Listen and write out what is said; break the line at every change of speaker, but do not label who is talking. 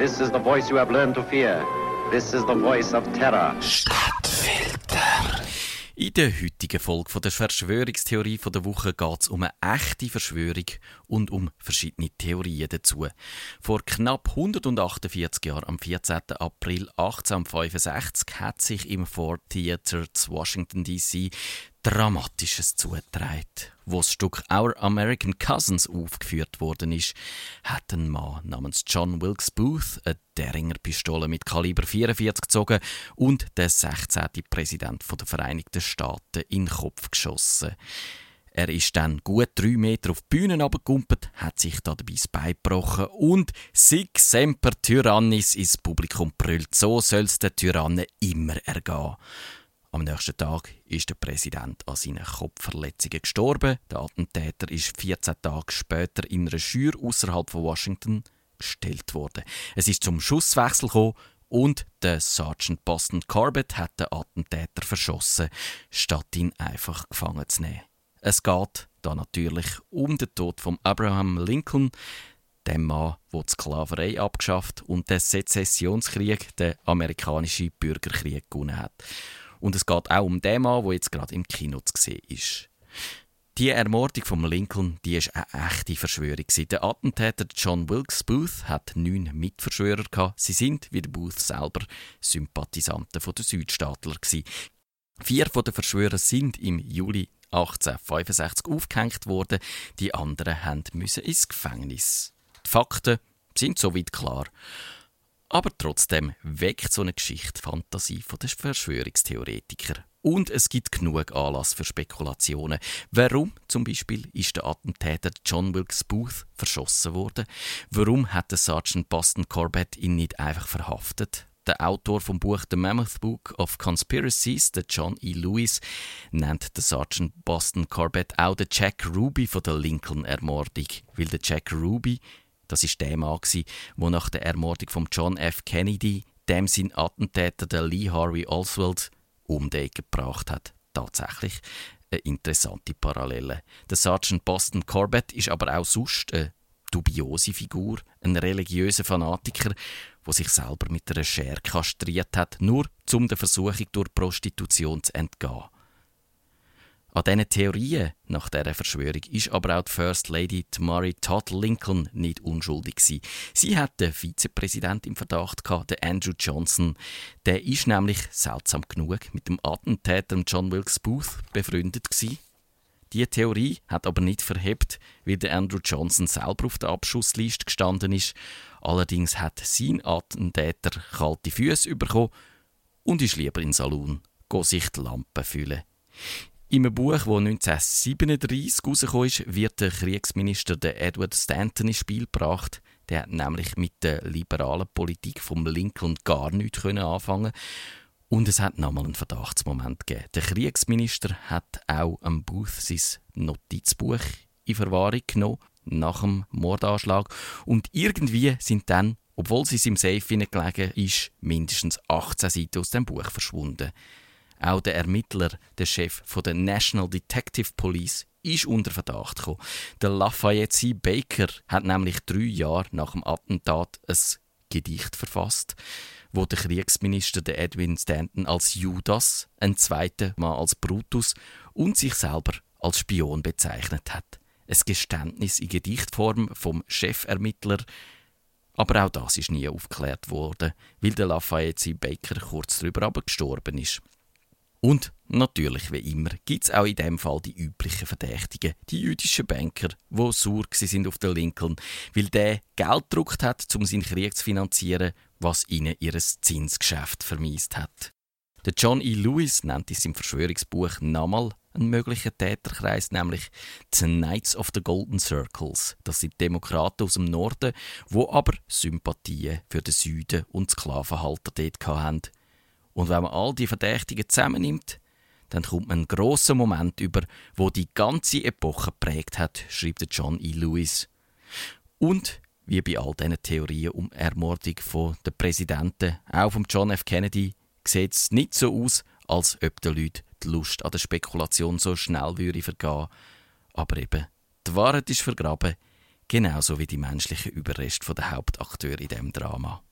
This is the voice you have learned to fear. This is the voice of terror.
Stadtfilter. In der heutigen Folge der Verschwörungstheorie von der Woche geht es um eine echte Verschwörung und um verschiedene Theorien dazu. Vor knapp 148 Jahren, am 14. April 1865, hat sich im Ford Theater zu Washington D.C. Dramatisches zugetragen. Wo das Stück Our American Cousins aufgeführt worden ist, hat ein Mann namens John Wilkes Booth eine Derringer Pistole mit Kaliber 44 gezogen und den 16. Präsident der Vereinigten Staaten in den Kopf geschossen. Er ist dann gut drei Meter auf die Bühne abgekumpelt, hat sich da dabei das Bein gebrochen und «Sig semper tyrannis» ins Publikum brüllt. So soll es den Tyrannen immer ergehen. Am nächsten Tag ist der Präsident an seinen Kopfverletzungen gestorben. Der Attentäter ist 14 Tage später in einer Schür außerhalb von Washington gestellt worden. Es ist zum Schusswechsel gekommen und der Sergeant Boston Corbett hat den Attentäter verschossen, statt ihn einfach gefangen zu nehmen. Es geht da natürlich um den Tod von Abraham Lincoln, dem Mann, der die Sklaverei abgeschafft und den Sezessionskrieg, den amerikanischen Bürgerkrieg, gewonnen hat. Und es geht auch um den Mann, der jetzt gerade im Kino zu sehen ist. Die Ermordung von Lincoln, die ist eine echte Verschwörung. Der Attentäter John Wilkes Booth hat neun Mitverschwörer gehabt. Sie sind, wie der Booth selber, Sympathisanten der Südstaatler. Vier von den Verschwörern sind im Juli 1865 aufgehängt worden. Die anderen müssen ins Gefängnis. Die Fakten sind soweit klar. Aber trotzdem weckt so eine Geschichte Fantasie von den Verschwörungstheoretikern. Und es gibt genug Anlass für Spekulationen. Warum zum Beispiel ist der Attentäter John Wilkes Booth verschossen worden? Warum hat der Sergeant Boston Corbett ihn nicht einfach verhaftet? Der Autor vom Buch The Mammoth Book of Conspiracies, der John E. Lewis, nennt den Sergeant Boston Corbett auch den Jack Ruby von der Lincoln-Ermordung, weil der Jack Ruby das ist der Mann, der nach der Ermordung von John F. Kennedy dem sein Attentäter, der Lee Harvey Oswald, um die Ecke gebracht hat. Tatsächlich eine interessante Parallele. Der Sergeant Boston Corbett ist aber auch sonst eine dubiose Figur, ein religiöser Fanatiker, der sich selber mit einer Schere kastriert hat, nur um der Versuchung durch Prostitution zu entgehen. An diesen Theorien nach dieser Verschwörung ist aber auch die First Lady Tamari Todd Lincoln nicht unschuldig gewesen. Sie hat den Vizepräsident im Verdacht gehabt, den Andrew Johnson. Der ist nämlich seltsam genug mit dem Attentäter John Wilkes Booth befreundet gewesen. Die Theorie hat aber nicht verhebt, wie der Andrew Johnson selber auf der Abschussliste gestanden ist. Allerdings hat sein Attentäter kalte Füße bekommen und ist lieber in den Salon, sich die Lampen füllen. In einem Buch, das 1937 herausgekommen ist, wird der Kriegsminister Edward Stanton ins Spiel gebracht. Der hat nämlich mit der liberalen Politik vom Lincoln gar nichts anfangen und es hat nochmal einen Verdachtsmoment gegeben. Der Kriegsminister hat auch am Booth sein Notizbuch in Verwahrung genommen, nach dem Mordanschlag. Und irgendwie sind dann, obwohl es im Safe gelegen ist, mindestens 18 Seiten aus dem Buch verschwunden. Auch der Ermittler, der Chef von der National Detective Police, ist unter Verdacht gekommen. Der Lafayette C. Baker hat nämlich drei Jahre nach dem Attentat ein Gedicht verfasst, wo der Kriegsminister der Edwin Stanton als Judas, ein zweiter Mal als Brutus und sich selber als Spion bezeichnet hat. Ein Geständnis in Gedichtform vom Chefermittler, aber auch das ist nie aufgeklärt worden, weil der Lafayette C. Baker kurz darüber gestorben ist. Und natürlich, wie immer, gibt es auch in dem Fall die üblichen Verdächtigen, die jüdischen Banker, die sauer sind auf den Lincoln, weil der Geld gedruckt hat, um seinen Krieg zu finanzieren, was ihnen ihr Zinsgeschäft vermiest hat. Der John E. Lewis nennt in seinem Verschwörungsbuch nochmal einen möglichen Täterkreis, nämlich die Knights of the Golden Circles. Das sind Demokraten aus dem Norden, wo aber Sympathien für den Süden und Sklavenhalter dort hatten. Und wenn man all die Verdächtigen zusammennimmt, dann kommt man einen grossen Moment über, wo die ganze Epoche prägt hat, schreibt John E. Lewis. Und wie bei all diesen Theorien um Ermordung von der Präsidenten, auch von John F. Kennedy, sieht es nicht so aus, als ob den Leuten die Lust an der Spekulation so schnell würde vergehen. Aber eben, die Wahrheit ist vergraben, genauso wie die menschlichen Überreste der Hauptakteure in diesem Drama.